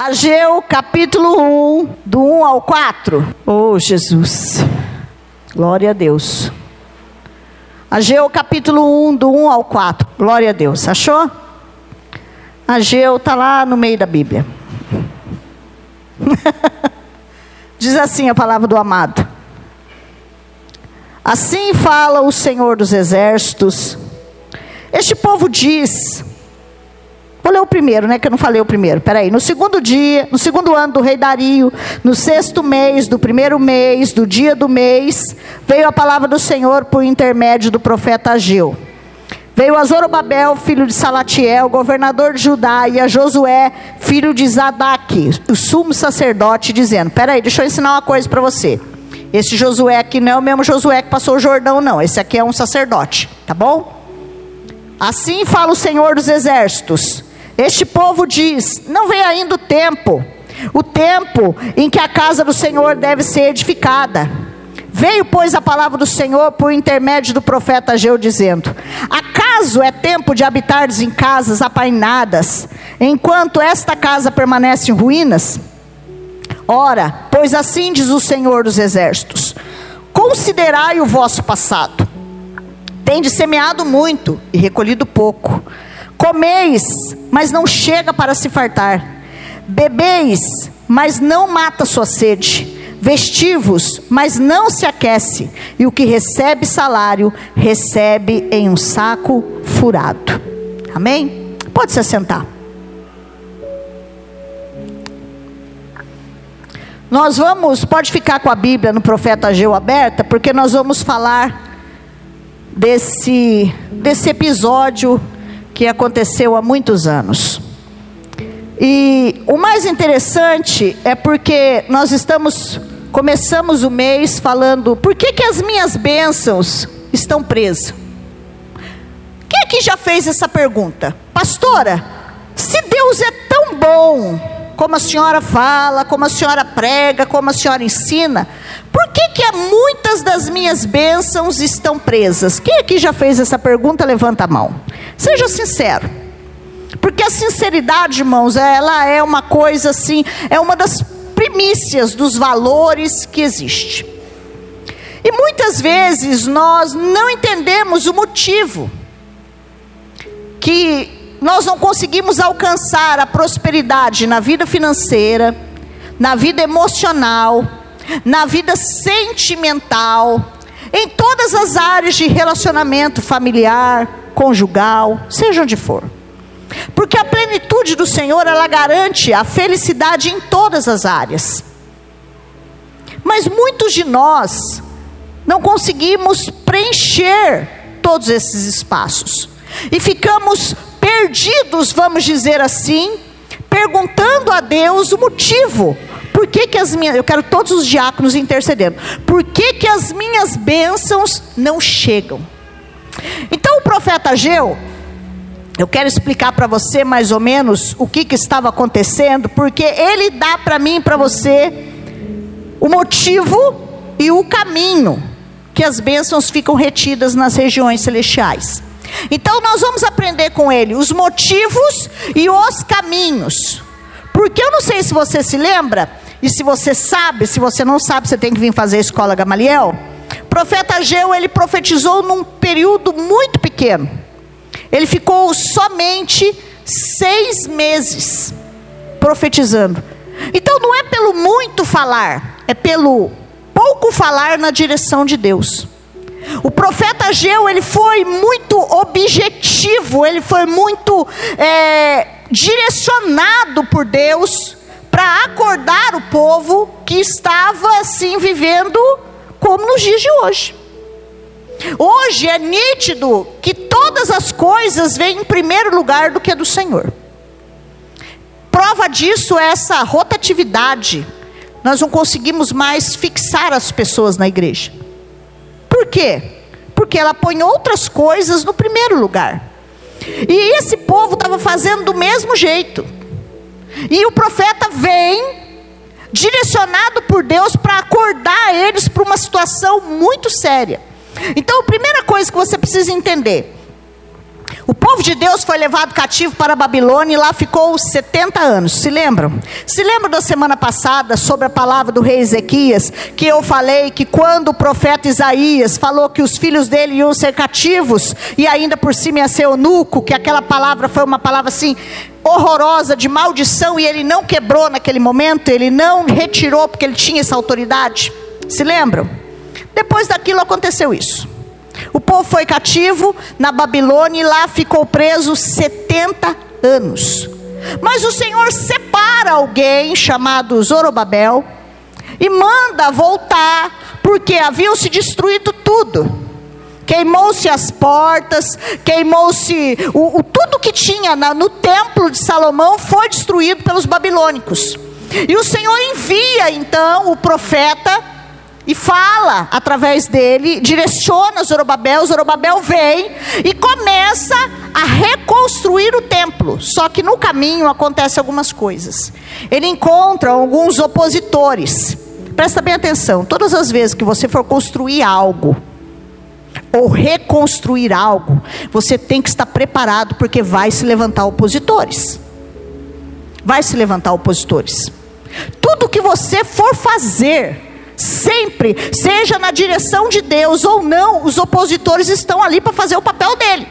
Ageu capítulo 1, do 1 ao 4. Oh, Jesus. Glória a Deus. Ageu capítulo 1, do 1 ao 4. Glória a Deus. Achou? Ageu está lá no meio da Bíblia. Diz assim a palavra do amado. Assim fala o Senhor dos Exércitos. Este povo diz: Vou ler o primeiro, né? Que eu não falei o primeiro. Peraí. No segundo dia, no segundo ano do rei Dario, no sexto mês, do primeiro mês, do dia do mês, veio a palavra do Senhor por intermédio do profeta Ageu. Veio a Zorobabel, filho de Salatiel, governador de Judá, e a Josué, filho de Zadaque, o sumo sacerdote, dizendo: Peraí, deixa eu ensinar uma coisa para você. Esse Josué aqui não é o mesmo Josué que passou o Jordão, não. Esse aqui é um sacerdote, tá bom? Assim fala o Senhor dos Exércitos. Este povo diz: Não vem ainda o tempo, o tempo em que a casa do Senhor deve ser edificada. Veio, pois, a palavra do Senhor por intermédio do profeta Ageu, dizendo: Acaso é tempo de habitares em casas apainadas, enquanto esta casa permanece em ruínas? Ora, pois assim diz o Senhor dos Exércitos: Considerai o vosso passado. Tendes semeado muito e recolhido pouco. Comeis, mas não chega para se fartar. Bebeis, mas não mata sua sede. Vestivos, mas não se aquece. E o que recebe salário, recebe em um saco furado. Amém? Pode se assentar. Nós vamos, pode ficar com a Bíblia no profeta Ageu aberta, porque nós vamos falar desse, desse episódio que aconteceu há muitos anos. E o mais interessante é porque nós estamos, começamos o mês falando, por que, que as minhas bênçãos estão presas? Quem aqui já fez essa pergunta? Pastora, se Deus é tão bom, como a senhora fala, como a senhora prega, como a senhora ensina, por que, que muitas das minhas bênçãos estão presas? Quem aqui já fez essa pergunta, levanta a mão. Seja sincero. Porque a sinceridade, irmãos, ela é uma coisa assim, é uma das primícias dos valores que existe. E muitas vezes nós não entendemos o motivo que nós não conseguimos alcançar a prosperidade na vida financeira, na vida emocional, na vida sentimental, em todas as áreas de relacionamento familiar, conjugal, seja onde for. Porque a plenitude do Senhor, ela garante a felicidade em todas as áreas. Mas muitos de nós não conseguimos preencher todos esses espaços. E ficamos perdidos, vamos dizer assim, perguntando a Deus o motivo por que, que as minhas. Eu quero todos os diáconos intercedendo. Por que, que as minhas bênçãos não chegam? Então o profeta Ageu, eu quero explicar para você mais ou menos o que, que estava acontecendo, porque ele dá para mim e para você o motivo e o caminho que as bênçãos ficam retidas nas regiões celestiais. Então nós vamos aprender com ele os motivos e os caminhos. Porque eu não sei se você se lembra, e se você sabe, se você não sabe, você tem que vir fazer a escola Gamaliel. Profeta Ageu, ele profetizou num período muito pequeno. Ele ficou somente seis meses profetizando. Então não é pelo muito falar, é pelo pouco falar na direção de Deus. O profeta Ageu, ele foi muito objetivo, ele foi muito é, direcionado por Deus para acordar o povo que estava assim vivendo como nos dias de hoje. Hoje é nítido que todas as coisas vêm em primeiro lugar do que do Senhor. Prova disso é essa rotatividade. Nós não conseguimos mais fixar as pessoas na igreja. Quê? Porque ela põe outras coisas no primeiro lugar. E esse povo estava fazendo do mesmo jeito. E o profeta vem, direcionado por Deus, para acordar eles para uma situação muito séria. Então, a primeira coisa que você precisa entender: O povo de Deus foi levado cativo para a Babilônia e lá ficou 70 anos. Se lembram? Se lembram da semana passada sobre a palavra do rei Ezequias, que eu falei que quando o profeta Isaías falou que os filhos dele iam ser cativos e ainda por cima ia ser eunuco, que aquela palavra foi uma palavra assim horrorosa de maldição e ele não quebrou naquele momento, ele não retirou porque ele tinha essa autoridade. Se lembram? Depois daquilo aconteceu isso. O povo foi cativo na Babilônia e lá ficou preso 70 anos. Mas o Senhor separa alguém chamado Zorobabel e manda voltar, porque haviam se destruído tudo. Queimou-se as portas, queimou-se o, o, tudo que tinha na, no templo de Salomão foi destruído pelos babilônicos. E o Senhor envia então o profeta e fala através dele, direciona Zorobabel, Zorobabel vem e começa a reconstruir o templo. Só que no caminho acontecem algumas coisas. Ele encontra alguns opositores. Presta bem atenção, todas as vezes que você for construir algo, ou reconstruir algo, você tem que estar preparado, porque vai se levantar opositores. Vai se levantar opositores. Tudo que você for fazer, Sempre, seja na direção de Deus ou não, os opositores estão ali para fazer o papel dele.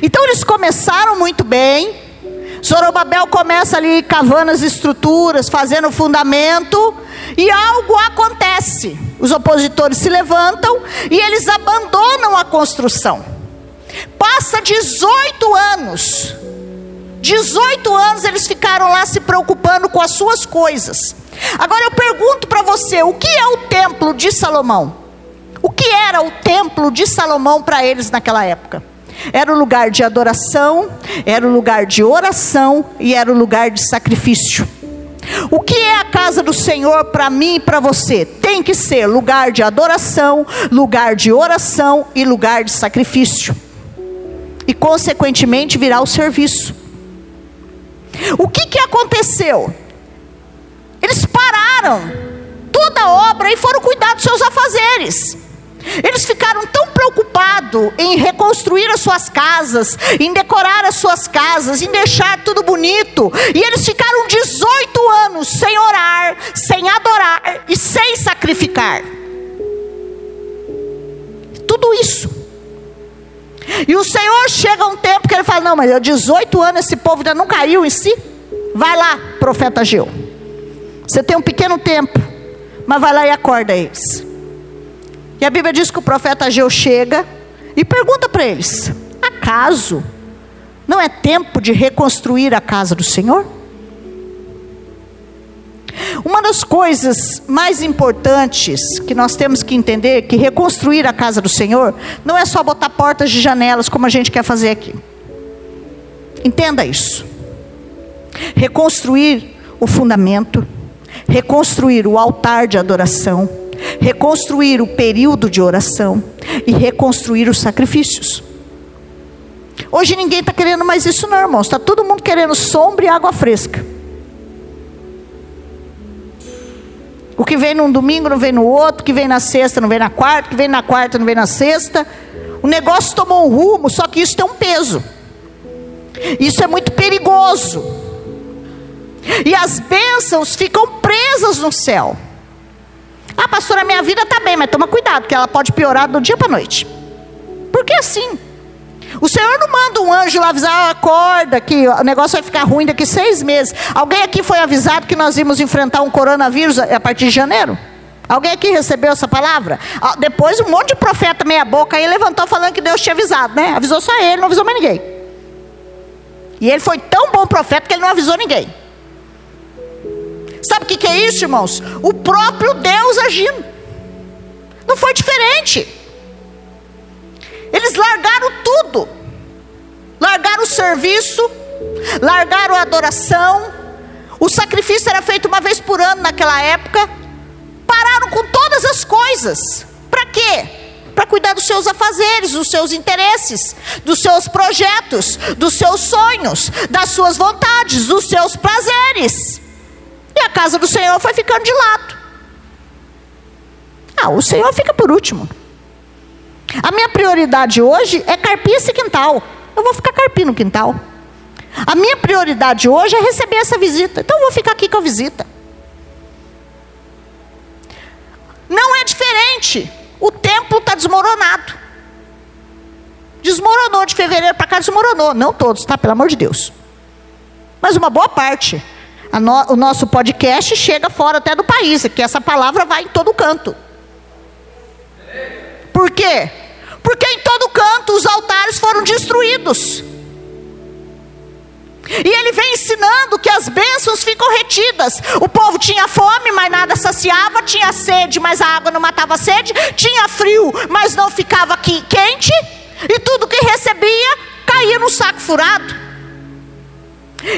Então eles começaram muito bem. Zorobabel começa ali cavando as estruturas, fazendo o fundamento, e algo acontece. Os opositores se levantam e eles abandonam a construção. Passa 18 anos. 18 anos eles ficaram lá se preocupando com as suas coisas. Agora eu pergunto para você: o que é o templo de Salomão? O que era o templo de Salomão para eles naquela época? Era o lugar de adoração, era o lugar de oração e era o lugar de sacrifício. O que é a casa do Senhor para mim e para você? Tem que ser lugar de adoração, lugar de oração e lugar de sacrifício. E consequentemente virá o serviço. O que, que aconteceu? Pararam toda a obra e foram cuidar dos seus afazeres. Eles ficaram tão preocupados em reconstruir as suas casas, em decorar as suas casas, em deixar tudo bonito. E eles ficaram 18 anos sem orar, sem adorar e sem sacrificar. Tudo isso. E o Senhor chega um tempo que ele fala: Não, mas eu 18 anos, esse povo ainda não caiu em si. Vai lá, profeta Geu. Você tem um pequeno tempo, mas vai lá e acorda eles. E a Bíblia diz que o profeta Ageu chega e pergunta para eles: acaso não é tempo de reconstruir a casa do Senhor? Uma das coisas mais importantes que nós temos que entender que reconstruir a casa do Senhor não é só botar portas de janelas como a gente quer fazer aqui. Entenda isso. Reconstruir o fundamento reconstruir o altar de adoração, reconstruir o período de oração e reconstruir os sacrifícios. Hoje ninguém está querendo mais isso, não, irmãos. Está todo mundo querendo sombra e água fresca. O que vem num domingo não vem no outro, que vem na sexta não vem na quarta, que vem na quarta não vem na sexta. O negócio tomou um rumo, só que isso tem um peso. Isso é muito perigoso. E as bênçãos ficam presas no céu. Ah, pastora, minha vida está bem, mas toma cuidado, que ela pode piorar do dia para a noite. Porque assim. O Senhor não manda um anjo lá avisar, ah, acorda, que o negócio vai ficar ruim daqui seis meses. Alguém aqui foi avisado que nós íamos enfrentar um coronavírus a partir de janeiro? Alguém aqui recebeu essa palavra? Ah, depois um monte de profeta meia boca aí levantou falando que Deus tinha avisado, né? Avisou só ele, não avisou mais ninguém. E ele foi tão bom profeta que ele não avisou ninguém. Sabe o que, é isso, irmãos? O próprio Deus agindo. Não foi diferente. Eles largaram tudo. Largaram o serviço, largaram a adoração. O sacrifício era feito uma vez por ano naquela época. Pararam com todas as coisas. Para quê? Para cuidar dos seus afazeres, dos seus interesses, dos seus projetos, dos seus sonhos, das suas vontades, dos seus prazeres. E a casa do Senhor foi ficando de lado. Ah, o Senhor fica por último. A minha prioridade hoje é carpir esse quintal. Eu vou ficar carpindo o quintal. A minha prioridade hoje é receber essa visita. Então eu vou ficar aqui com a visita. Não é diferente. O templo está desmoronado. Desmoronou de fevereiro para cá, desmoronou. Não todos, tá? Pelo amor de Deus. Mas uma boa parte. No, o nosso podcast chega fora até do país, que essa palavra vai em todo canto. Por quê? Porque em todo canto os altares foram destruídos. E ele vem ensinando que as bênçãos ficam retidas. O povo tinha fome, mas nada saciava, tinha sede, mas a água não matava a sede, tinha frio, mas não ficava quente, e tudo que recebia caía no saco furado.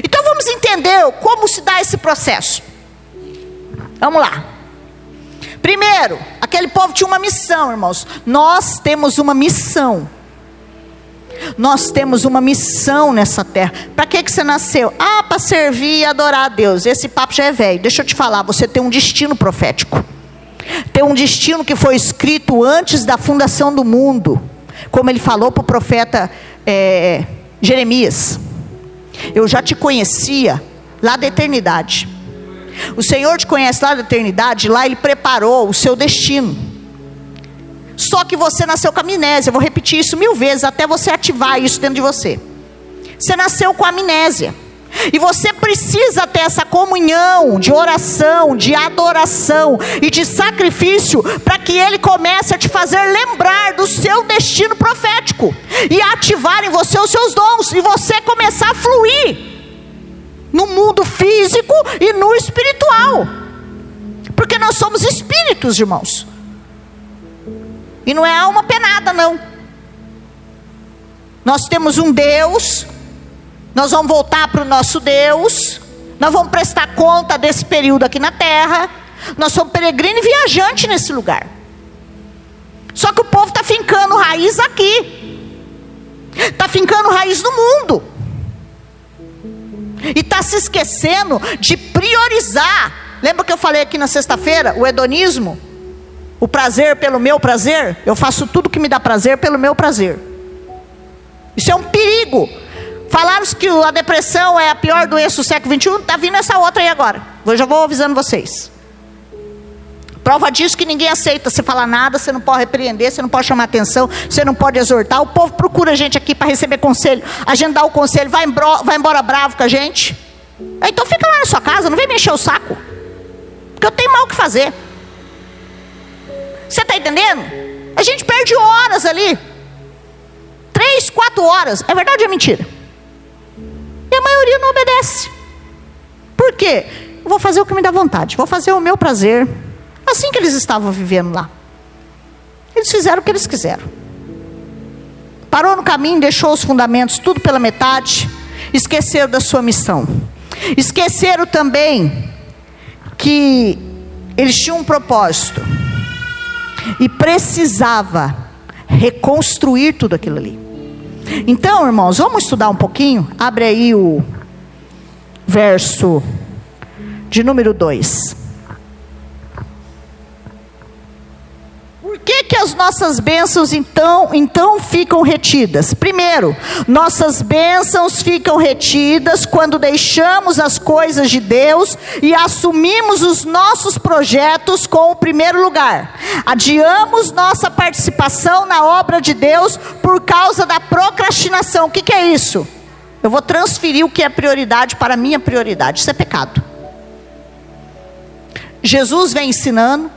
Então vamos entender como se dá esse processo. Vamos lá. Primeiro, aquele povo tinha uma missão, irmãos. Nós temos uma missão. Nós temos uma missão nessa terra. Para que, que você nasceu? Ah, para servir e adorar a Deus. Esse papo já é velho. Deixa eu te falar, você tem um destino profético. Tem um destino que foi escrito antes da fundação do mundo. Como ele falou para o profeta é, Jeremias. Eu já te conhecia lá da eternidade. O Senhor te conhece lá da eternidade, lá Ele preparou o seu destino. Só que você nasceu com amnésia. Eu vou repetir isso mil vezes até você ativar isso dentro de você. Você nasceu com amnésia. E você precisa ter essa comunhão de oração, de adoração e de sacrifício para que ele comece a te fazer lembrar do seu destino profético e ativar em você os seus dons e você começar a fluir no mundo físico e no espiritual. Porque nós somos espíritos, irmãos. E não é alma penada, não. Nós temos um Deus, nós vamos voltar para o nosso Deus, nós vamos prestar conta desse período aqui na terra. Nós somos peregrino e viajante nesse lugar. Só que o povo está fincando raiz aqui, está fincando raiz no mundo, e está se esquecendo de priorizar. Lembra que eu falei aqui na sexta-feira? O hedonismo o prazer pelo meu prazer, eu faço tudo que me dá prazer pelo meu prazer. Isso é um perigo. Falaram que a depressão é a pior doença do século XXI, está vindo essa outra aí agora. Eu já vou avisando vocês. Prova disso que ninguém aceita você falar nada, você não pode repreender, você não pode chamar atenção, você não pode exortar. O povo procura a gente aqui para receber conselho. A gente dá o conselho, vai embora, vai embora bravo com a gente. Então fica lá na sua casa, não vem me encher o saco. Porque eu tenho mal o que fazer. Você está entendendo? A gente perde horas ali. Três, quatro horas. É verdade ou é mentira? Maioria não obedece. Por quê? Vou fazer o que me dá vontade. Vou fazer o meu prazer. Assim que eles estavam vivendo lá. Eles fizeram o que eles quiseram. Parou no caminho, deixou os fundamentos tudo pela metade. Esqueceram da sua missão. Esqueceram também que eles tinham um propósito e precisava reconstruir tudo aquilo ali. Então, irmãos, vamos estudar um pouquinho? Abre aí o verso de número 2. Que, as nossas bênçãos então, então ficam retidas? Primeiro, nossas bênçãos ficam retidas quando deixamos as coisas de Deus e assumimos os nossos projetos com o primeiro lugar. Adiamos nossa participação na obra de Deus por causa da procrastinação. O que, que é isso? Eu vou transferir o que é prioridade para a minha prioridade. Isso é pecado. Jesus vem ensinando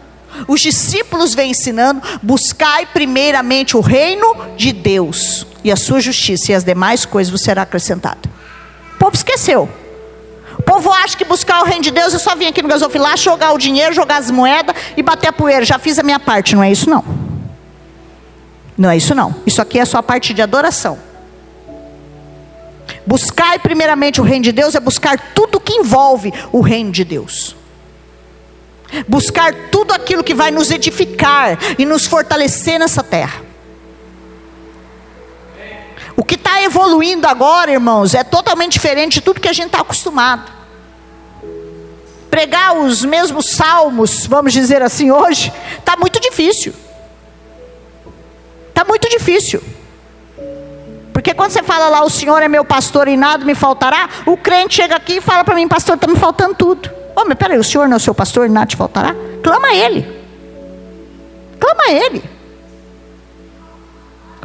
os discípulos vêm ensinando: buscai primeiramente o reino de Deus e a sua justiça, e as demais coisas vos será acrescentado. O povo esqueceu. O povo acha que buscar o reino de Deus é só vir aqui no gasofilar, jogar o dinheiro, jogar as moedas e bater a poeira. Já fiz a minha parte, não é isso não. Não é isso não. Isso aqui é só a parte de adoração. Buscar primeiramente o reino de Deus é buscar tudo que envolve o reino de Deus buscar tudo aquilo que vai nos edificar e nos fortalecer nessa terra. O que está evoluindo agora, irmãos, é totalmente diferente de tudo que a gente está acostumado. Pregar os mesmos salmos, vamos dizer assim, hoje, está muito difícil. Está muito difícil. Porque quando você fala lá, o Senhor é meu pastor e nada me faltará, o crente chega aqui e fala para mim, pastor, está me faltando tudo. Oh, mas peraí, o Senhor não é o seu pastor nada te faltará? Clama a Ele. Clama a Ele.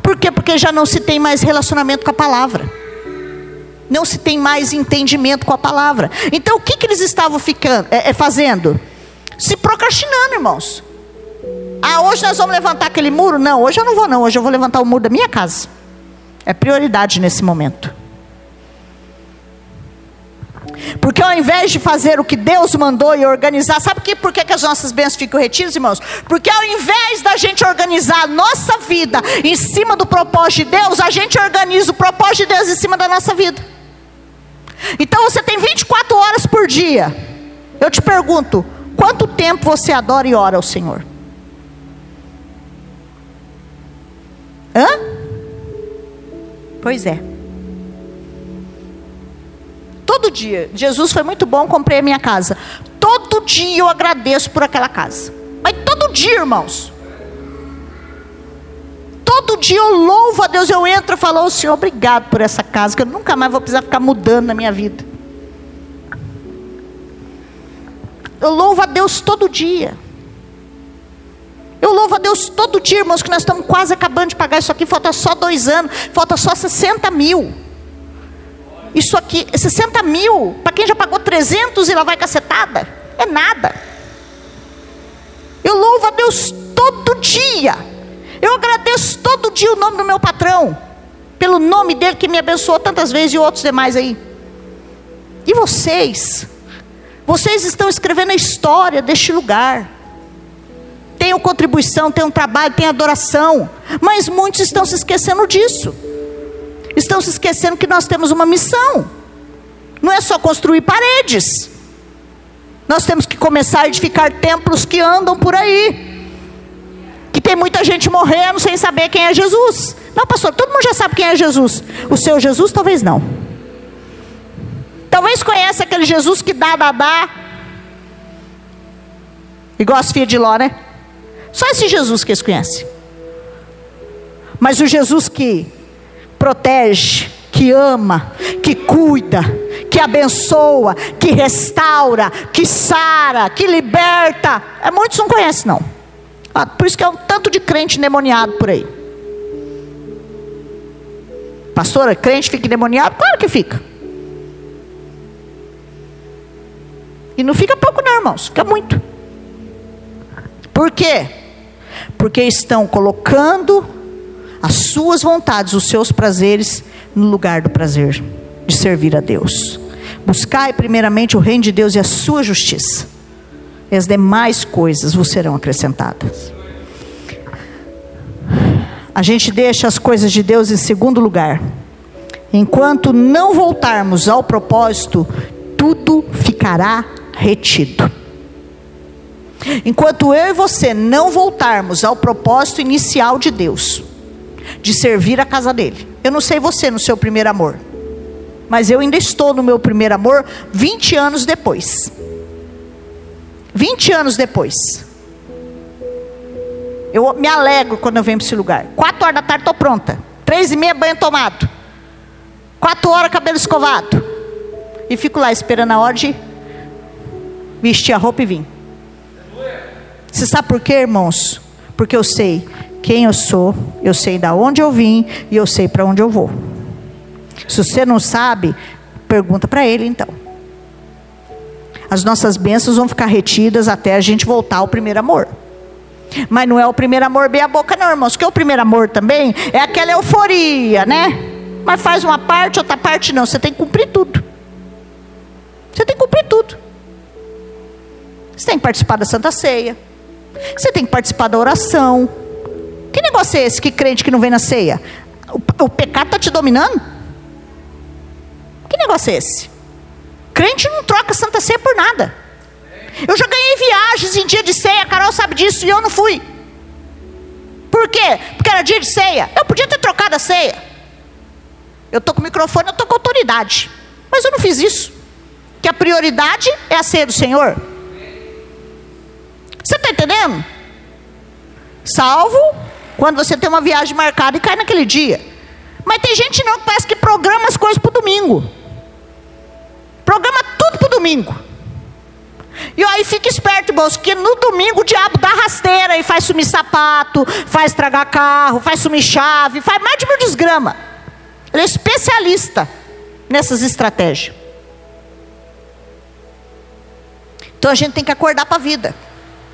Por quê? Porque já não se tem mais relacionamento com a palavra. Não se tem mais entendimento com a palavra. Então o que, que eles estavam ficando, é, é, fazendo? Se procrastinando, irmãos. Ah, hoje nós vamos levantar aquele muro? Não, hoje eu não vou, não. Hoje eu vou levantar o muro da minha casa. É prioridade nesse momento. Porque ao invés de fazer o que Deus mandou e organizar, sabe que, por que, que as nossas bênçãos ficam retidas, irmãos? Porque ao invés da gente organizar a nossa vida em cima do propósito de Deus, a gente organiza o propósito de Deus em cima da nossa vida. Então você tem 24 horas por dia. Eu te pergunto, quanto tempo você adora e ora ao Senhor? Hã? Pois é. Todo dia, Jesus foi muito bom, comprei a minha casa. Todo dia eu agradeço por aquela casa. Mas todo dia, irmãos. Todo dia eu louvo a Deus, eu entro e falo, oh, Senhor, obrigado por essa casa, que eu nunca mais vou precisar ficar mudando na minha vida. Eu louvo a Deus todo dia. Eu louvo a Deus todo dia, irmãos, que nós estamos quase acabando de pagar isso aqui, falta só dois anos, falta só 60 mil. Isso aqui, 60 mil, para quem já pagou 300 e lá vai cacetada, é nada. Eu louvo a Deus todo dia. Eu agradeço todo dia o nome do meu patrão, pelo nome dele que me abençoou tantas vezes e outros demais aí. E vocês? Vocês estão escrevendo a história deste lugar. Tem contribuição, tem um trabalho, tem adoração, mas muitos estão se esquecendo disso. Estão se esquecendo que nós temos uma missão. Não é só construir paredes. Nós temos que começar a edificar templos que andam por aí que tem muita gente morrendo sem saber quem é Jesus. Não, pastor, todo mundo já sabe quem é Jesus. O seu Jesus, talvez não. Talvez conheça aquele Jesus que dá, dá, dá. Igual as filhas de Ló, né? Só esse Jesus que eles conhecem. Mas o Jesus que protege, que ama, que cuida, que abençoa, que restaura, que sara, que liberta. É, muitos não conhecem, não. Ah, por isso que é um tanto de crente endemoniado por aí. Pastora, crente fica endemoniado? Claro que fica. E não fica pouco não, irmãos, fica muito. Por quê? Porque estão colocando as suas vontades, os seus prazeres no lugar do prazer de servir a Deus. Buscai primeiramente o reino de Deus e a sua justiça e as demais coisas vos serão acrescentadas. A gente deixa as coisas de Deus em segundo lugar. Enquanto não voltarmos ao propósito, tudo ficará retido. Enquanto eu e você não voltarmos ao propósito inicial de Deus, de servir a casa dele. Eu não sei você no seu primeiro amor, mas eu ainda estou no meu primeiro amor 20 anos depois. 20 anos depois. Eu me alegro quando eu venho para esse lugar. Quatro horas da tarde estou pronta. Três e meia banho tomado. Quatro horas cabelo escovado. E fico lá esperando a hora de vestir a roupa e vir. Você sabe por quê, irmãos? Porque eu sei quem eu sou, eu sei da onde eu vim e eu sei para onde eu vou. Se você não sabe, pergunta para ele então as nossas bênçãos vão ficar retidas até a gente voltar ao primeiro amor. Mas não é o primeiro amor bem a boca, não, irmãos. Que é o primeiro amor também é aquela euforia, né? Mas faz uma parte, outra parte não. Você tem que cumprir tudo. Você tem que cumprir tudo. Você tem que participar da Santa Ceia. Você tem que participar da oração. Que negócio é esse que crente que não vem na ceia? O, o pecado está te dominando? Que negócio é esse? Crente não troca Santa Ceia por nada. Eu já ganhei viagens em dia de ceia, a Carol sabe disso e eu não fui. Por quê? Porque era dia de ceia. Eu podia ter trocado a ceia. Eu estou com o microfone, eu estou com autoridade. Mas eu não fiz isso. Que a prioridade é a ceia do Senhor. Você está entendendo? Salvo Quando você tem uma viagem marcada e cai naquele dia. Mas tem gente não que parece que programa as coisas para o domingo. Programa tudo para o domingo. E aí fica esperto, irmãos, que no domingo o diabo dá rasteira e faz sumir sapato, faz estragar carro, faz sumir chave, faz mais de mil desgrama. Ele é especialista nessas estratégias. Então a gente tem que acordar para a vida.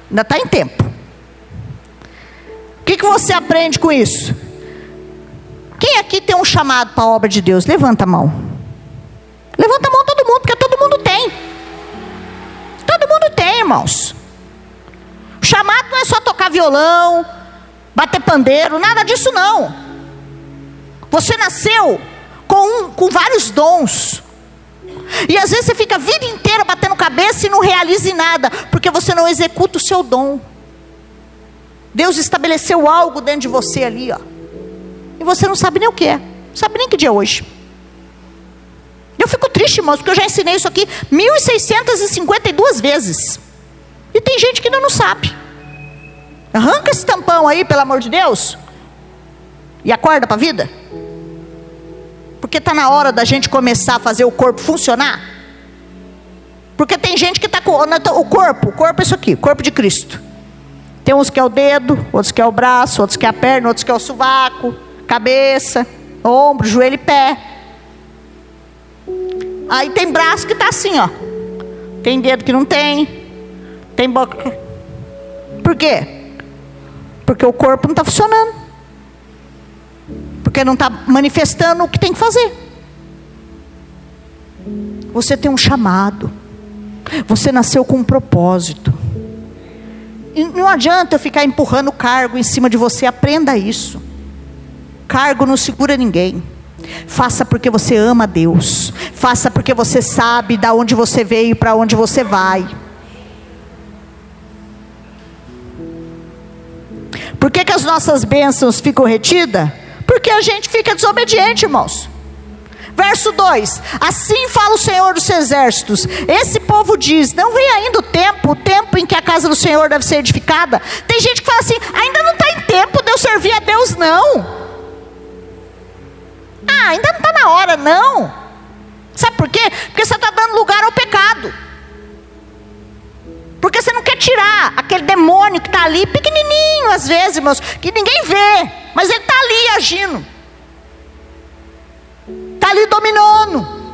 Ainda está em tempo. O que, que você aprende com isso? Quem aqui tem um chamado para a obra de Deus? Levanta a mão. Levanta a mão todo mundo, porque todo mundo tem. Todo mundo tem, irmãos. O chamado não é só tocar violão, bater pandeiro, nada disso não. Você nasceu com, um, com vários dons. E às vezes você fica a vida inteira batendo cabeça e não realiza nada, porque você não executa o seu dom. Deus estabeleceu algo dentro de você ali, ó. E você não sabe nem o que é. Não sabe nem que dia é hoje. Eu fico triste, irmãos, porque eu já ensinei isso aqui 1652 vezes. E tem gente que ainda não sabe. Arranca esse tampão aí, pelo amor de Deus. E acorda para a vida. Porque está na hora da gente começar a fazer o corpo funcionar. Porque tem gente que está com o corpo, o corpo é isso aqui, corpo de Cristo. Tem uns que é o dedo, outros que é o braço, outros que é a perna, outros que é o sovaco, cabeça, ombro, joelho e pé. Aí tem braço que está assim, ó. Tem dedo que não tem. Tem boca. Por quê? Porque o corpo não está funcionando. Porque não está manifestando o que tem que fazer. Você tem um chamado. Você nasceu com um propósito. Não adianta eu ficar empurrando cargo em cima de você. Aprenda isso. Cargo não segura ninguém. Faça porque você ama Deus. Faça porque você sabe da onde você veio e para onde você vai. Por que, que as nossas bênçãos ficam retidas? Porque a gente fica desobediente, irmãos. Verso 2: Assim fala o Senhor dos exércitos. Esse povo diz: Não vem ainda o tempo, o tempo em que a casa do Senhor deve ser edificada. Tem gente que fala assim: Ainda não está em tempo de eu servir a Deus, não. Ah, ainda não está na hora, não. Sabe por quê? Porque você está dando lugar ao pecado. Porque você não quer tirar aquele demônio que está ali, pequenininho às vezes, irmãos, que ninguém vê, mas ele está ali agindo. Ali dominando.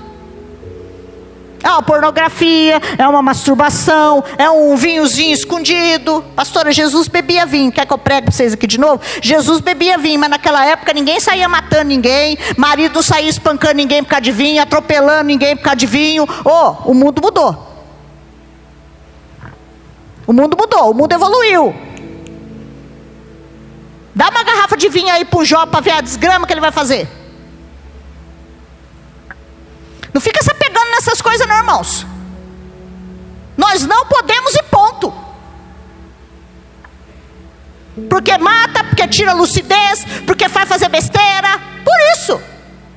É uma pornografia, é uma masturbação, é um vinhozinho escondido. Pastora, Jesus bebia vinho. Quer que eu pregue para vocês aqui de novo? Jesus bebia vinho, mas naquela época ninguém saía matando ninguém, marido não saía espancando ninguém por causa de vinho, atropelando ninguém por causa de vinho. Oh, o mundo mudou. O mundo mudou, o mundo evoluiu. Dá uma garrafa de vinho aí para o Jó para ver a desgrama que ele vai fazer. Não fica se apegando nessas coisas, não, irmãos. Nós não podemos ir ponto. Porque mata, porque tira lucidez, porque faz fazer besteira. Por isso.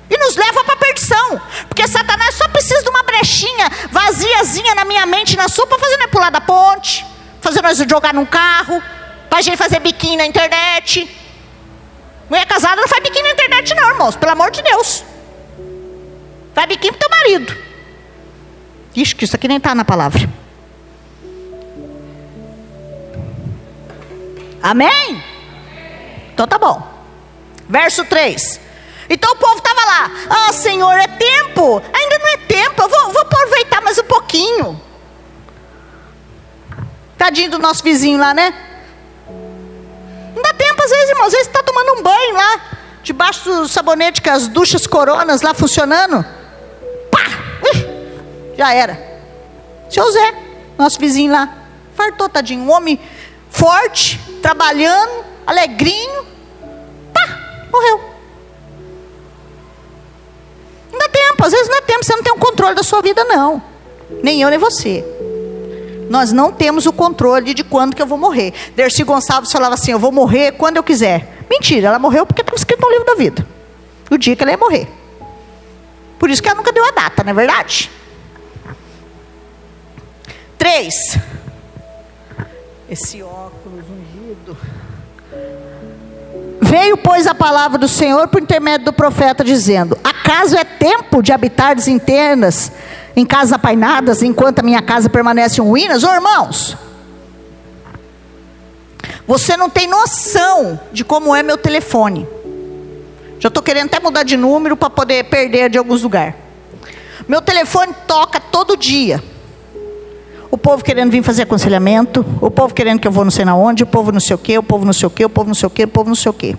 E nos leva para a perdição. Porque Satanás só precisa de uma brechinha vaziazinha na minha mente e na sua para fazer nós pular da ponte, fazer nós jogar num carro, para a gente fazer biquinho na internet. Mulher casada não faz biquinho na internet, não, irmãos. Pelo amor de Deus. Vai biquinho para teu marido. Ixi, que isso aqui nem está na palavra. Amém? Então tá bom. Verso 3. Então o povo estava lá. Ah, Senhor, é tempo. Ainda não é tempo. Eu vou, vou aproveitar mais um pouquinho. Tadinho do nosso vizinho lá, né? Não dá tempo às vezes, irmão. Às vezes está tomando um banho lá. Debaixo do sabonete com as duchas coronas lá funcionando. Já era. Seu Zé, nosso vizinho lá, fartou, tadinho. Um homem forte, trabalhando, alegrinho. Pá, morreu. Não dá tempo, às vezes não dá tempo, você não tem o controle da sua vida, não. Nem eu, nem você. Nós não temos o controle de quando que eu vou morrer. Dercy Gonçalves falava assim: eu vou morrer quando eu quiser. Mentira, ela morreu porque está escrito no livro da vida. O dia que ela ia morrer. Por isso que ela nunca deu a data, não é verdade? Três. Esse óculos ungido. Veio, pois, a palavra do Senhor por intermédio do profeta, dizendo: Acaso é tempo de habitar em tendas, em casas apainadas, enquanto a minha casa permanece em ruínas? Ô irmãos, você não tem noção de como é meu telefone. Já estou querendo até mudar de número para poder perder de alguns lugares. Meu telefone toca todo dia. O povo querendo vir fazer aconselhamento, o povo querendo que eu vou não sei na onde, o povo não sei o quê, o povo não sei o quê, o povo não sei o quê, o povo não sei o quê.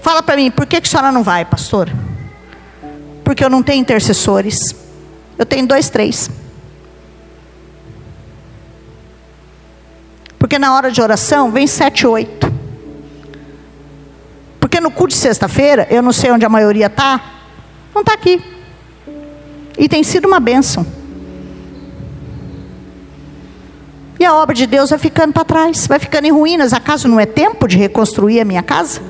Fala para mim, por que, que a senhora não vai, pastor? Porque eu não tenho intercessores. Eu tenho dois, três. Porque na hora de oração vem sete, oito. Porque no culto de sexta-feira, eu não sei onde a maioria está, não está aqui. E tem sido uma bênção. E a obra de Deus vai ficando para trás, vai ficando em ruínas. Acaso não é tempo de reconstruir a minha casa?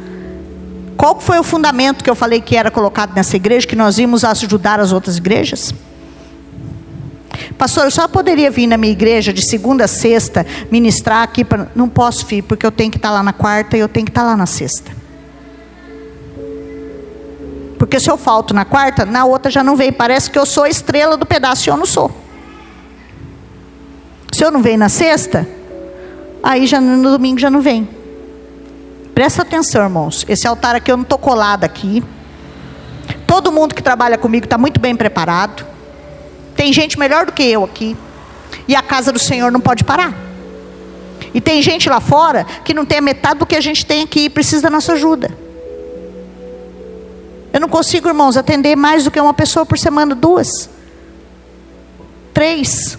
Qual foi o fundamento que eu falei que era colocado nessa igreja, que nós íamos ajudar as outras igrejas? Pastor, eu só poderia vir na minha igreja de segunda a sexta ministrar aqui. Pra... Não posso vir, porque eu tenho que estar lá na quarta e eu tenho que estar lá na sexta. Porque se eu falto na quarta, na outra já não vem. Parece que eu sou a estrela do pedaço e eu não sou. Se eu não venho na sexta, aí já no domingo já não vem. Presta atenção, irmãos. Esse altar aqui eu não estou colada aqui. Todo mundo que trabalha comigo está muito bem preparado. Tem gente melhor do que eu aqui. E a casa do Senhor não pode parar. E tem gente lá fora que não tem a metade do que a gente tem aqui e precisa da nossa ajuda. Eu não consigo, irmãos, atender mais do que uma pessoa por semana, duas, três.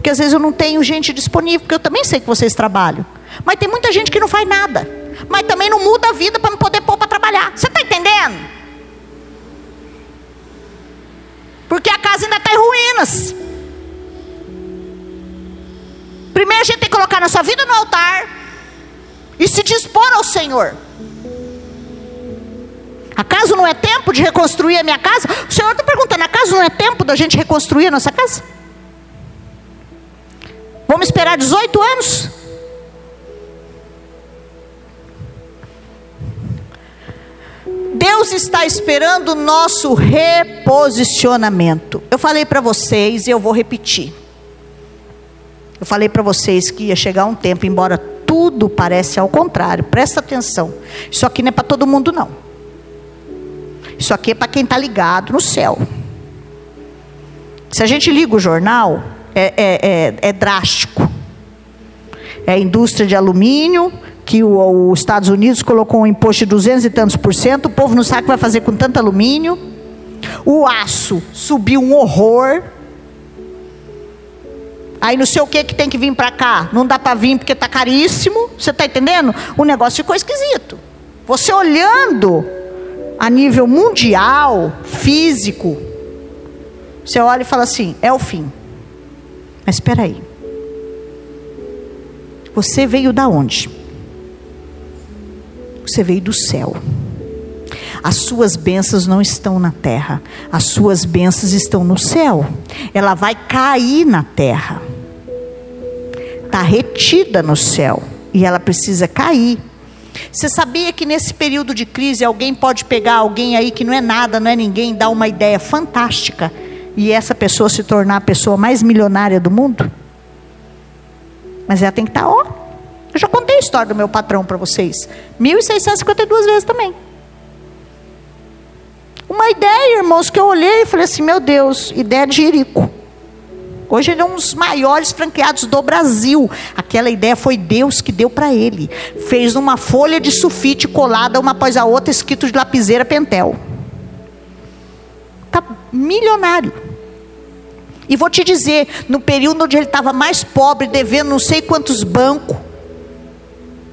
Porque às vezes eu não tenho gente disponível, porque eu também sei que vocês trabalham. Mas tem muita gente que não faz nada. Mas também não muda a vida para me poder pôr para trabalhar. Você está entendendo? Porque a casa ainda está em ruínas. Primeiro a gente tem que colocar nossa vida no altar e se dispor ao Senhor. Acaso não é tempo de reconstruir a minha casa? O Senhor está perguntando: acaso não é tempo da gente reconstruir a nossa casa? Vamos esperar 18 anos? Deus está esperando o nosso reposicionamento. Eu falei para vocês e eu vou repetir. Eu falei para vocês que ia chegar um tempo, embora tudo parece ao contrário. Presta atenção. Isso aqui não é para todo mundo não. Isso aqui é para quem está ligado no céu. Se a gente liga o jornal, é, é, é, é drástico. É a indústria de alumínio, que os Estados Unidos colocou um imposto de 200 e tantos por cento, o povo não sabe o que vai fazer com tanto alumínio. O aço subiu um horror. Aí não sei o que que tem que vir para cá. Não dá para vir porque está caríssimo. Você está entendendo? O negócio ficou esquisito. Você olhando a nível mundial, físico, você olha e fala assim: é o fim. Mas espera aí. Você veio da onde? Você veio do céu. As suas bênçãos não estão na terra, as suas bênçãos estão no céu. Ela vai cair na terra. Está retida no céu e ela precisa cair. Você sabia que nesse período de crise alguém pode pegar alguém aí que não é nada, não é ninguém, dar uma ideia fantástica e essa pessoa se tornar a pessoa mais milionária do mundo? Mas ela tem que estar, tá, ó. Eu já contei a história do meu patrão para vocês. 1.652 vezes também. Uma ideia, irmãos, que eu olhei e falei assim: meu Deus, ideia de Jerico. Hoje ele é um dos maiores franqueados do Brasil. Aquela ideia foi Deus que deu para ele. Fez uma folha de sulfite colada uma após a outra, escrito de lapiseira Pentel. Milionário. E vou te dizer, no período onde ele estava mais pobre, devendo não sei quantos bancos,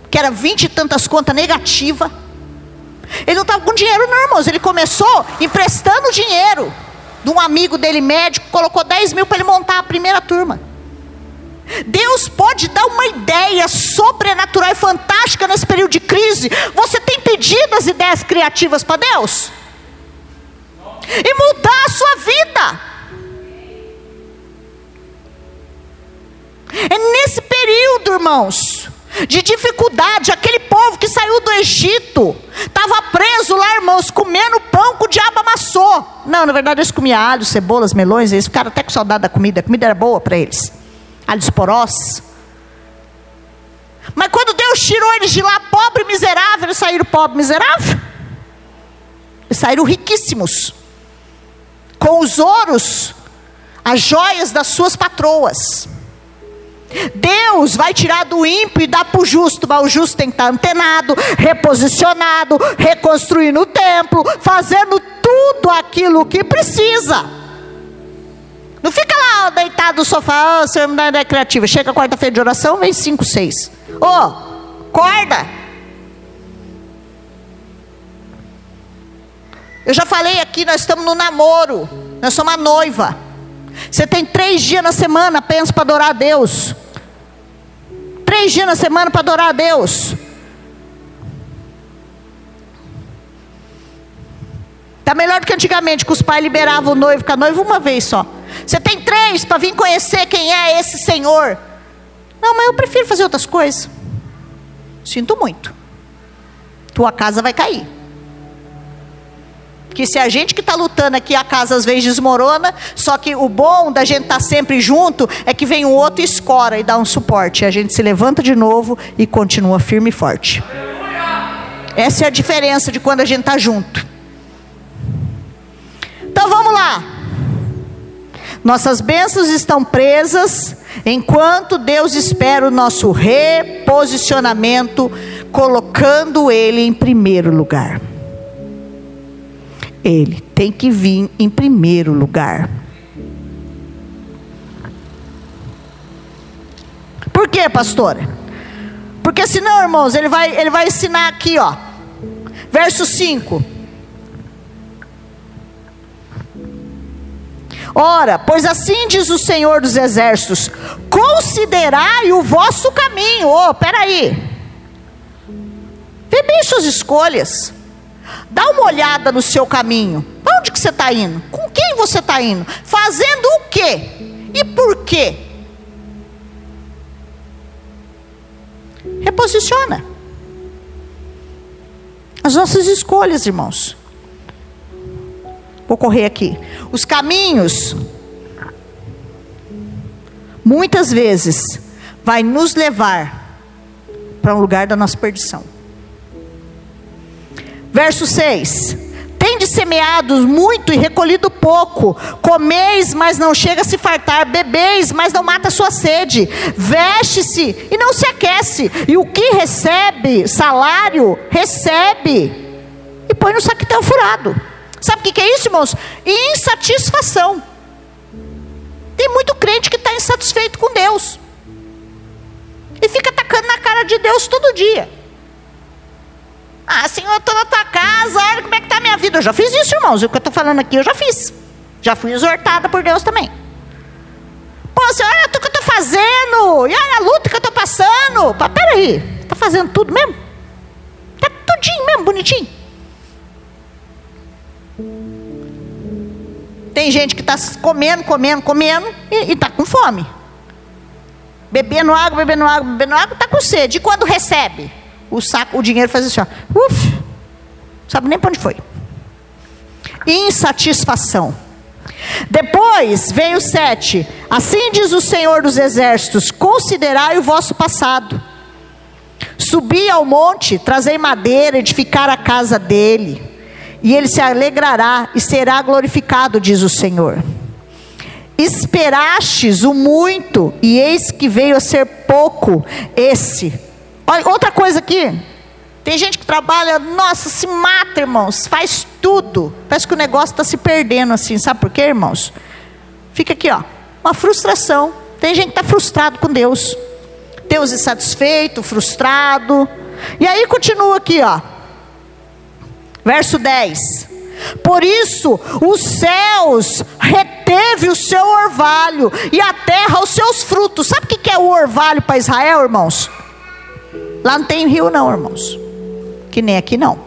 que era vinte e tantas contas negativas, ele não estava com dinheiro não, irmãos. Ele começou emprestando dinheiro de um amigo dele médico, colocou 10 mil para ele montar a primeira turma. Deus pode dar uma ideia sobrenatural e fantástica nesse período de crise. Você tem pedido as ideias criativas para Deus? E mudar a sua vida. É nesse período, irmãos, de dificuldade, aquele povo que saiu do Egito, Estava preso lá, irmãos, comendo pão que o diabo amassou. Não, na verdade eles comiam alho, cebolas, melões, eles ficaram até com saudade da comida. A comida era boa para eles. Alhos porós. Mas quando Deus tirou eles de lá, pobre e miserável, eles saíram pobre e miserável. Eles saíram riquíssimos. Com os ouros, as joias das suas patroas. Deus vai tirar do ímpio e dar para o justo, mas o justo tem que estar antenado, reposicionado, reconstruindo o templo, fazendo tudo aquilo que precisa. Não fica lá deitado no sofá, oh, senhor, não é criativa. Chega quarta-feira de oração, vem cinco, seis. Ô, oh, acorda. Eu já falei aqui, nós estamos no namoro, nós somos a noiva. Você tem três dias na semana apenas para adorar a Deus. Três dias na semana para adorar a Deus. Está melhor do que antigamente, que os pais liberavam o noivo com a noiva uma vez só. Você tem três para vir conhecer quem é esse Senhor. Não, mas eu prefiro fazer outras coisas. Sinto muito. Tua casa vai cair. Que se a gente que está lutando aqui, a casa às vezes desmorona, só que o bom da gente estar tá sempre junto é que vem um outro e escora e dá um suporte. A gente se levanta de novo e continua firme e forte. Essa é a diferença de quando a gente está junto. Então vamos lá. Nossas bênçãos estão presas enquanto Deus espera o nosso reposicionamento, colocando Ele em primeiro lugar. Ele tem que vir em primeiro lugar. Por quê, pastora? Porque senão, irmãos, ele vai, ele vai ensinar aqui, ó. Verso 5. Ora, pois assim diz o Senhor dos Exércitos: considerai o vosso caminho. Oh, peraí. Vê bem suas escolhas. Dá uma olhada no seu caminho. Para onde que você está indo? Com quem você está indo? Fazendo o quê? E por quê? Reposiciona. As nossas escolhas, irmãos. Vou correr aqui. Os caminhos, muitas vezes, vai nos levar para um lugar da nossa perdição. Verso 6: Tende semeado muito e recolhido pouco, comeis, mas não chega a se fartar, bebeis, mas não mata a sua sede, veste-se e não se aquece, e o que recebe, salário, recebe, e põe no saquetão furado. Sabe o que é isso, irmãos? Insatisfação. Tem muito crente que está insatisfeito com Deus. E fica atacando na cara de Deus todo dia. Ah, Senhor, eu estou na tua casa, olha como é que está a minha vida. Eu já fiz isso, irmãos. O que eu estou falando aqui, eu já fiz. Já fui exortada por Deus também. Pô, Senhor, olha o que eu estou fazendo. E olha a luta que eu estou passando. Pá, peraí, está fazendo tudo mesmo? Está tudinho mesmo, bonitinho. Tem gente que está comendo, comendo, comendo e está com fome. Bebendo água, bebendo água, bebendo água, está com sede. E quando recebe? O saco, o dinheiro faz assim, ó. Uf, sabe nem para onde foi. Insatisfação. Depois vem o sete. Assim diz o Senhor dos Exércitos: Considerai o vosso passado. Subi ao monte, trazei madeira, edificar a casa dele, e ele se alegrará e será glorificado, diz o Senhor. Esperastes o muito, e eis que veio a ser pouco esse Olha, outra coisa aqui. Tem gente que trabalha, nossa, se mata, irmãos, faz tudo. Parece que o negócio está se perdendo assim, sabe por quê, irmãos? Fica aqui, ó, uma frustração. Tem gente que está frustrado com Deus. Deus insatisfeito, frustrado. E aí continua aqui, ó. Verso 10. Por isso, os céus reteve o seu orvalho e a terra os seus frutos. Sabe o que é o orvalho para Israel, irmãos? Lá não tem rio, não, irmãos. Que nem aqui não.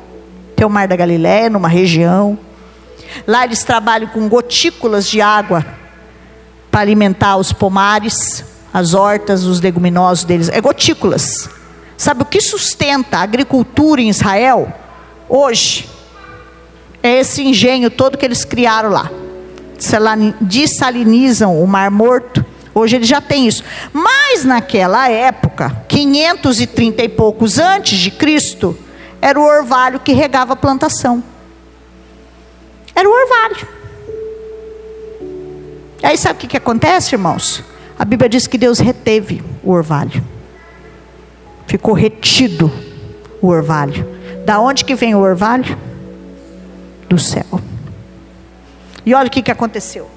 Tem o Mar da Galiléia, numa região. Lá eles trabalham com gotículas de água para alimentar os pomares, as hortas, os leguminosos deles. É gotículas. Sabe o que sustenta a agricultura em Israel? hoje é esse engenho todo que eles criaram lá. Desalinizam o Mar Morto. Hoje eles já têm isso. Mas naquela época, 530 e poucos antes de Cristo, era o orvalho que regava a plantação. Era o orvalho. Aí sabe o que, que acontece, irmãos? A Bíblia diz que Deus reteve o orvalho. Ficou retido o orvalho. Da onde que vem o orvalho? Do céu. E olha o que, que aconteceu.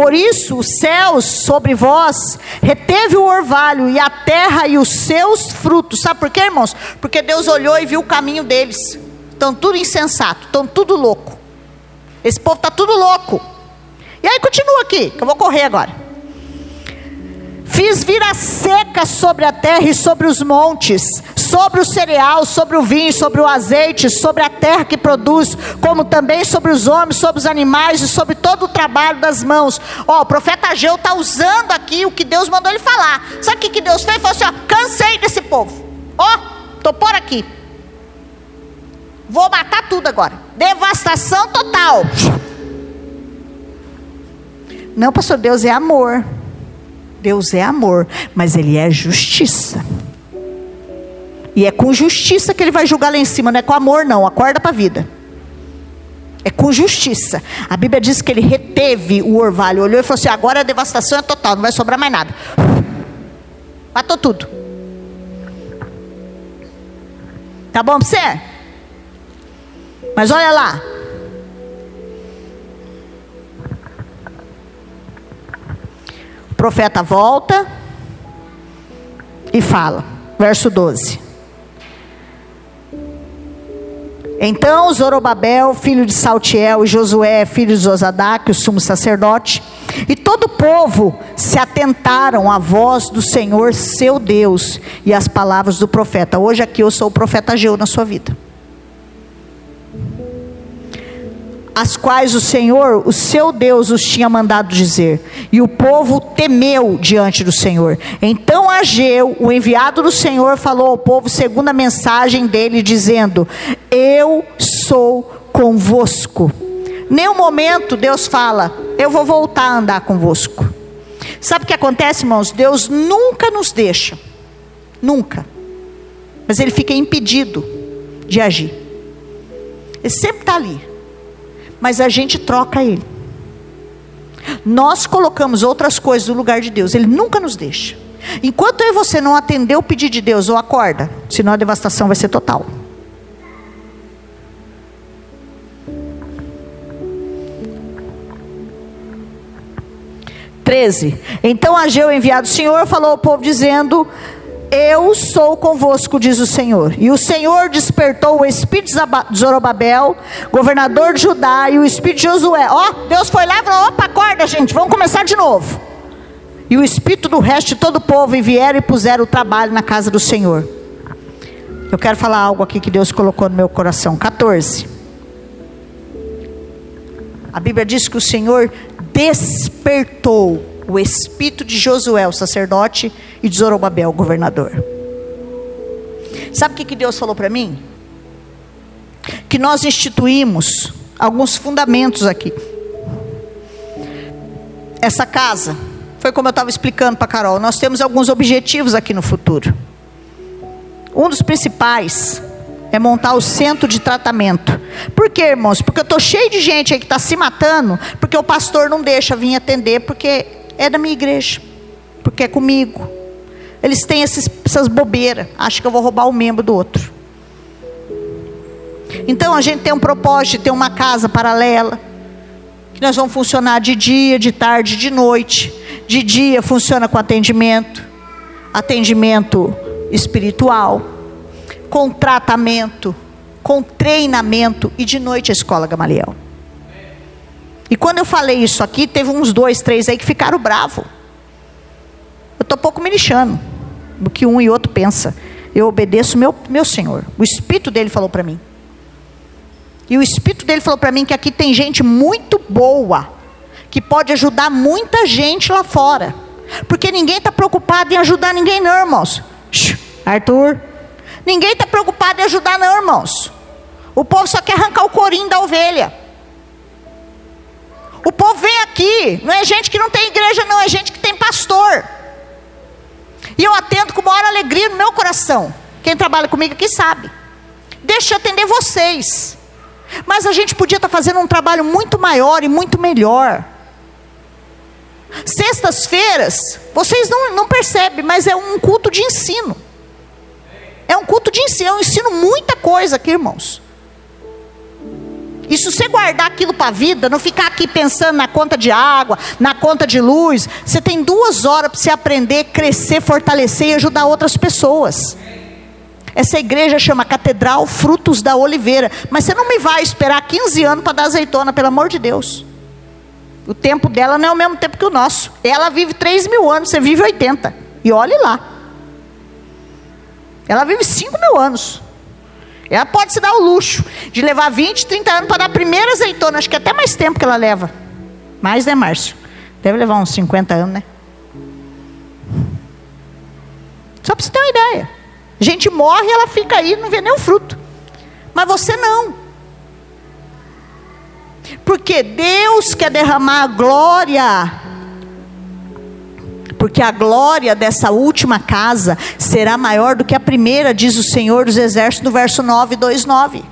Por isso os céus sobre vós reteve o orvalho e a terra e os seus frutos. Sabe por quê, irmãos? Porque Deus olhou e viu o caminho deles. Estão tudo insensato, estão tudo louco. Esse povo está tudo louco. E aí continua aqui, que eu vou correr agora. Fiz vir a seca sobre a terra e sobre os montes, sobre o cereal, sobre o vinho, sobre o azeite, sobre a terra que produz, como também sobre os homens, sobre os animais e sobre todo o trabalho das mãos. Ó, o profeta Ageu está usando aqui o que Deus mandou ele falar. Sabe o que, que Deus fez? Ele falou assim: ó, cansei desse povo. Ó, estou por aqui. Vou matar tudo agora. Devastação total. Não, pastor, Deus é amor. Deus é amor, mas Ele é justiça. E é com justiça que Ele vai julgar lá em cima, não é com amor, não. Acorda para a vida. É com justiça. A Bíblia diz que ele reteve o orvalho, olhou e falou assim: agora a devastação é total, não vai sobrar mais nada. Matou tudo. Tá bom para você? Mas olha lá, profeta volta e fala, verso 12. Então Zorobabel, filho de Saltiel, e Josué, filho de Zosadac, o sumo sacerdote, e todo o povo se atentaram à voz do Senhor, seu Deus, e às palavras do profeta. Hoje aqui eu sou o profeta Geu na sua vida. As quais o Senhor, o seu Deus, os tinha mandado dizer. E o povo temeu diante do Senhor. Então Ageu, o enviado do Senhor, falou ao povo segundo a mensagem dele, dizendo: Eu sou convosco. Nenhum momento Deus fala: Eu vou voltar a andar convosco. Sabe o que acontece, irmãos? Deus nunca nos deixa. Nunca. Mas ele fica impedido de agir. Ele sempre está ali mas a gente troca ele. Nós colocamos outras coisas no lugar de Deus, ele nunca nos deixa. Enquanto eu e você não atender o pedido de Deus, ou acorda, senão a devastação vai ser total. Treze. Então Ageu, enviado do Senhor, falou ao povo, dizendo: eu sou convosco, diz o Senhor. E o Senhor despertou o espírito de Zorobabel, governador de Judá, e o espírito de Josué. Ó, oh, Deus foi lá e falou: opa, acorda, gente, vamos começar de novo. E o espírito do resto de todo o povo, e vieram e puseram o trabalho na casa do Senhor. Eu quero falar algo aqui que Deus colocou no meu coração. 14. A Bíblia diz que o Senhor despertou o espírito de Josué, o sacerdote, e de Zorobabel, o governador. Sabe o que, Deus falou para mim? Que nós instituímos alguns fundamentos aqui. Essa casa, foi como eu estava explicando para Carol, nós temos alguns objetivos aqui no futuro. Um dos principais é montar o centro de tratamento. Por quê, irmãos? Porque eu estou cheio de gente aí que está se matando, porque o pastor não deixa vir atender, porque é da minha igreja, porque é comigo. Eles têm esses, essas bobeiras, acham que eu vou roubar o membro do outro. Então a gente tem um propósito de ter uma casa paralela, que nós vamos funcionar de dia, de tarde, de noite. De dia funciona com atendimento, atendimento espiritual, com tratamento, com treinamento e de noite a escola Gamaliel. E quando eu falei isso aqui, teve uns dois, três aí que ficaram bravos. Eu estou pouco me lixando do que um e outro pensa. Eu obedeço meu, meu Senhor. O Espírito dele falou para mim. E o Espírito dele falou para mim que aqui tem gente muito boa, que pode ajudar muita gente lá fora. Porque ninguém está preocupado em ajudar ninguém, não, irmãos. Arthur, Ninguém está preocupado em ajudar, não, irmãos. O povo só quer arrancar o corinho da ovelha. O povo vem aqui, não é gente que não tem igreja, não, é gente que tem pastor. E eu atendo com maior alegria no meu coração. Quem trabalha comigo aqui sabe. Deixa eu atender vocês. Mas a gente podia estar fazendo um trabalho muito maior e muito melhor. Sextas-feiras, vocês não, não percebem, mas é um culto de ensino. É um culto de ensino, eu ensino muita coisa aqui, irmãos. E se você guardar aquilo para a vida, não ficar aqui pensando na conta de água, na conta de luz, você tem duas horas para você aprender, crescer, fortalecer e ajudar outras pessoas. Essa igreja chama Catedral Frutos da Oliveira. Mas você não me vai esperar 15 anos para dar azeitona, pelo amor de Deus. O tempo dela não é o mesmo tempo que o nosso. Ela vive 3 mil anos, você vive 80. E olhe lá. Ela vive 5 mil anos. Ela pode se dar o luxo de levar 20, 30 anos para dar a primeira azeitona. Acho que é até mais tempo que ela leva. Mais, né, Márcio? Deve levar uns 50 anos, né? Só para você ter uma ideia. A gente morre ela fica aí, não vê nem o fruto. Mas você não. Porque Deus quer derramar a glória porque a glória dessa última casa será maior do que a primeira, diz o Senhor dos Exércitos no verso 9, 2, 9.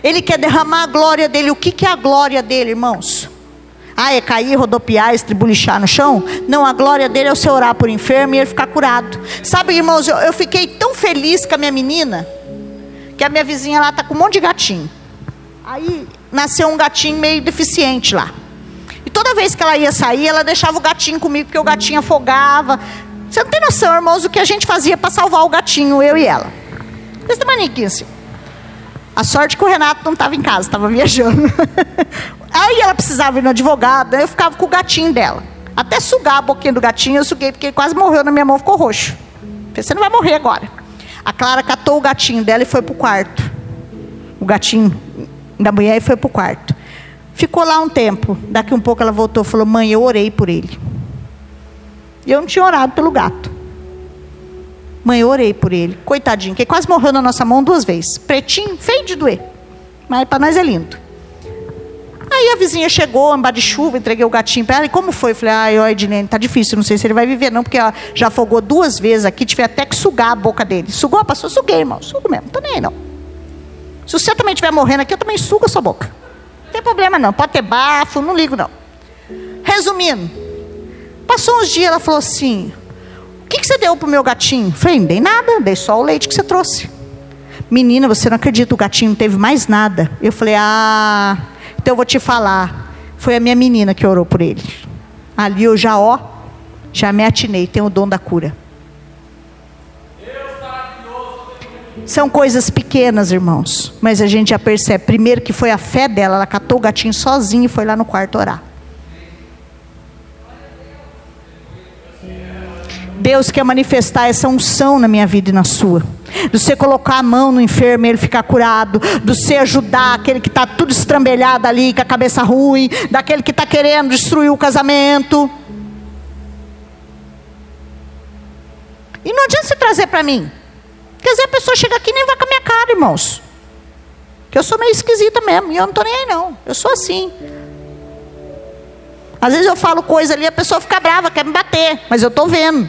Ele quer derramar a glória dele. O que, que é a glória dele, irmãos? Ah, é cair, rodopiar, estribulichar no chão? Não, a glória dele é você orar por enfermo e ele ficar curado. Sabe, irmãos, eu, eu fiquei tão feliz com a minha menina, que a minha vizinha lá está com um monte de gatinho. Aí nasceu um gatinho meio deficiente lá toda vez que ela ia sair, ela deixava o gatinho comigo, porque o gatinho afogava. Você não tem noção, irmãos, o que a gente fazia para salvar o gatinho, eu e ela. Esse manequim assim. A sorte que o Renato não estava em casa, estava viajando. Aí ela precisava ir no advogado, eu ficava com o gatinho dela. Até sugar a boquinha do gatinho, eu suguei, porque ele quase morreu na minha mão, ficou roxo. Falei, você não vai morrer agora. A Clara catou o gatinho dela e foi para o quarto. O gatinho da mulher e foi para o quarto. Ficou lá um tempo. Daqui um pouco ela voltou e falou: Mãe, eu orei por ele. E eu não tinha orado pelo gato. Mãe, eu orei por ele. Coitadinho, que quase morreu na nossa mão duas vezes. Pretinho, feio de doer. Mas para nós é lindo. Aí a vizinha chegou, embaixo de chuva, entreguei o gatinho para ela. E como foi? Falei, ai, ó, Edilene, tá difícil, não sei se ele vai viver, não, porque já afogou duas vezes aqui, tive até que sugar a boca dele. Sugou, passou, suguei, irmão. Sugo mesmo, aí, não. Se você também estiver morrendo aqui, eu também sugo a sua boca. Tem problema não, pode ter bafo, não ligo não. Resumindo, passou uns dias, ela falou assim: O que, que você deu pro meu gatinho? Eu falei, não dei nada, dei só o leite que você trouxe. Menina, você não acredita, o gatinho não teve mais nada. Eu falei, ah, então eu vou te falar. Foi a minha menina que orou por ele. Ali eu já, ó, já me atinei, tem o dom da cura. São coisas pequenas, irmãos, mas a gente já percebe. Primeiro que foi a fé dela, ela catou o gatinho sozinha e foi lá no quarto orar. Deus quer manifestar essa unção na minha vida e na sua. Do você colocar a mão no enfermo e ele ficar curado. Do você ajudar aquele que está tudo estrambelhado ali, com a cabeça ruim. Daquele que está querendo destruir o casamento. E não adianta você trazer para mim. Dizer, a pessoa chega aqui e nem vai com a minha cara, irmãos. Que eu sou meio esquisita mesmo. E eu não estou nem aí, não. Eu sou assim. Às vezes eu falo coisa ali, a pessoa fica brava, quer me bater. Mas eu estou vendo.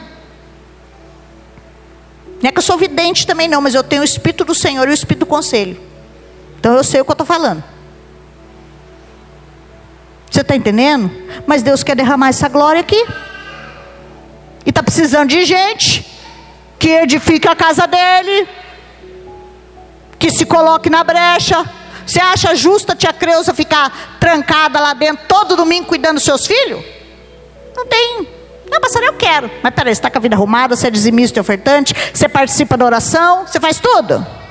Não é que eu sou vidente também, não. Mas eu tenho o Espírito do Senhor e o Espírito do Conselho. Então eu sei o que eu estou falando. Você está entendendo? Mas Deus quer derramar essa glória aqui. E está precisando de gente que edifique a casa dele, que se coloque na brecha. Você acha justa a tia Creuza ficar trancada lá dentro todo domingo cuidando dos seus filhos? Não tem. Não, pastor, eu quero. Mas peraí, você está com a vida arrumada, você é dizimista e ofertante, você participa da oração, você faz tudo?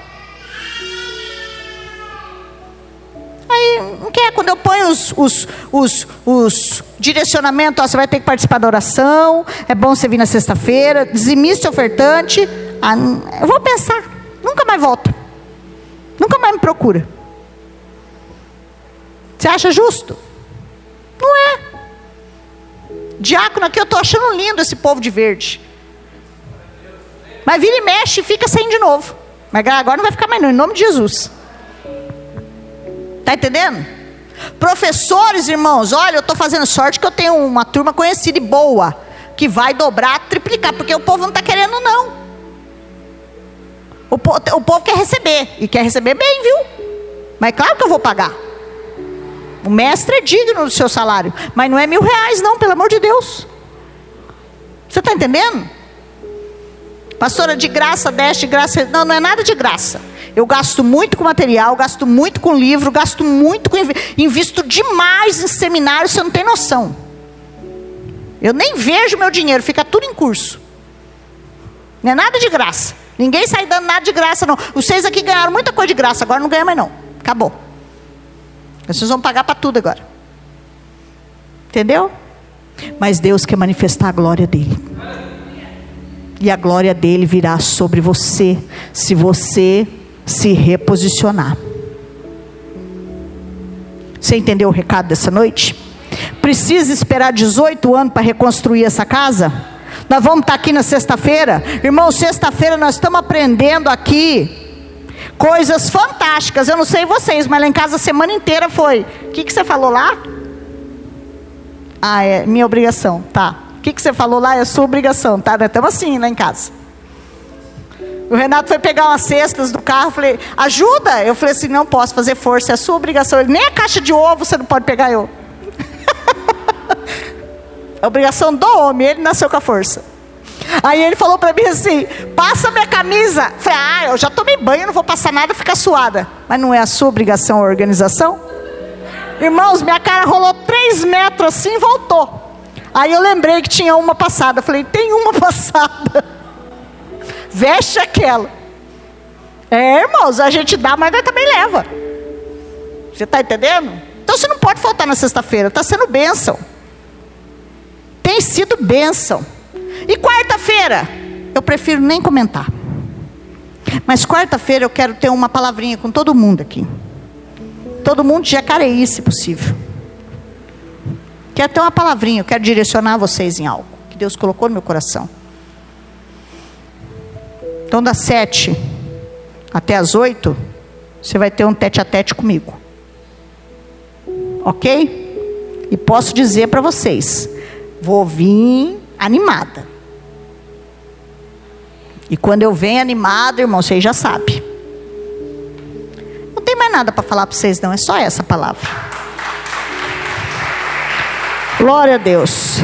Aí, não quer, quando eu ponho os, os, os, os direcionamentos, ó, você vai ter que participar da oração, é bom você vir na sexta-feira, dizimista ofertante, ah, eu vou pensar, nunca mais volta, nunca mais me procura. Você acha justo? Não é. Diácono aqui, eu estou achando lindo esse povo de verde. Mas vira e mexe e fica sem de novo. Mas agora não vai ficar mais não, em nome de Jesus. Está entendendo? Professores, irmãos, olha, eu estou fazendo sorte que eu tenho uma turma conhecida e boa, que vai dobrar, triplicar, porque o povo não está querendo, não. O, po o povo quer receber, e quer receber bem, viu? Mas claro que eu vou pagar. O mestre é digno do seu salário, mas não é mil reais, não, pelo amor de Deus. Você está entendendo? Pastora, de graça, deste de graça. Não, não é nada de graça. Eu gasto muito com material, gasto muito com livro, gasto muito com. Invisto demais em seminário, você não tem noção. Eu nem vejo meu dinheiro, fica tudo em curso. Não é nada de graça. Ninguém sai dando nada de graça, não. Vocês aqui ganharam muita coisa de graça, agora não ganham mais, não. Acabou. Vocês vão pagar para tudo agora. Entendeu? Mas Deus quer manifestar a glória dele e a glória dele virá sobre você, se você se reposicionar. Você entendeu o recado dessa noite? Precisa esperar 18 anos para reconstruir essa casa? Nós vamos estar aqui na sexta-feira. Irmão, sexta-feira nós estamos aprendendo aqui coisas fantásticas. Eu não sei vocês, mas lá em casa a semana inteira foi. O que, que você falou lá? Ah, é minha obrigação. Tá. O que, que você falou lá é sua obrigação, tá? Nós estamos assim lá em casa. O Renato foi pegar umas cestas do carro, falei, ajuda. Eu falei assim, não posso fazer força, é sua obrigação. Ele, nem a caixa de ovo você não pode pegar eu. a obrigação do homem, ele nasceu com a força. Aí ele falou para mim assim: passa minha camisa. Eu falei, ah, eu já tomei banho, não vou passar nada, fica suada. Mas não é a sua obrigação a organização? Irmãos, minha cara rolou três metros assim e voltou. Aí eu lembrei que tinha uma passada. falei, tem uma passada. Veste aquela. É, irmãos, a gente dá, mas também leva. Você está entendendo? Então você não pode faltar na sexta-feira. Está sendo bênção. Tem sido bênção. E quarta-feira? Eu prefiro nem comentar. Mas quarta-feira eu quero ter uma palavrinha com todo mundo aqui. Todo mundo de Jacareí, se possível. Quero ter uma palavrinha, eu quero direcionar vocês em algo que Deus colocou no meu coração. Então, das sete até as oito, você vai ter um tete a tete comigo. Ok? E posso dizer para vocês: vou vir animada. E quando eu venho animada, irmão, vocês já sabem. Não tem mais nada para falar para vocês, não, é só essa palavra. Glória a Deus.